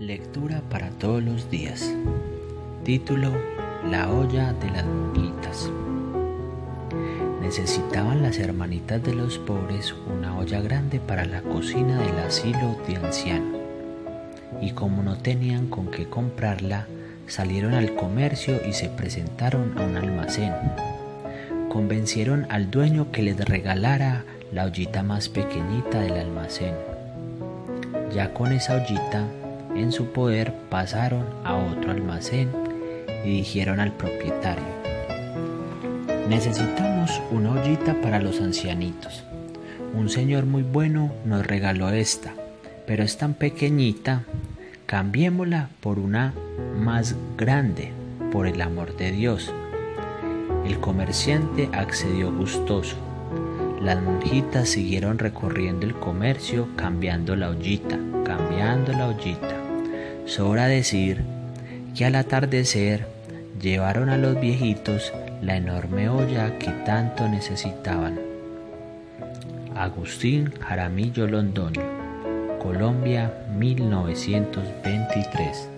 Lectura para todos los días. Título La olla de las monjitas. Necesitaban las hermanitas de los pobres una olla grande para la cocina del asilo de ancianos. Y como no tenían con qué comprarla, salieron al comercio y se presentaron a un almacén. Convencieron al dueño que les regalara la ollita más pequeñita del almacén. Ya con esa ollita en su poder pasaron a otro almacén y dijeron al propietario, necesitamos una ollita para los ancianitos. Un señor muy bueno nos regaló esta, pero es tan pequeñita, cambiémosla por una más grande, por el amor de Dios. El comerciante accedió gustoso. Las monjitas siguieron recorriendo el comercio cambiando la ollita, cambiando la ollita. Sobra decir que al atardecer llevaron a los viejitos la enorme olla que tanto necesitaban. Agustín Jaramillo Londoño, Colombia 1923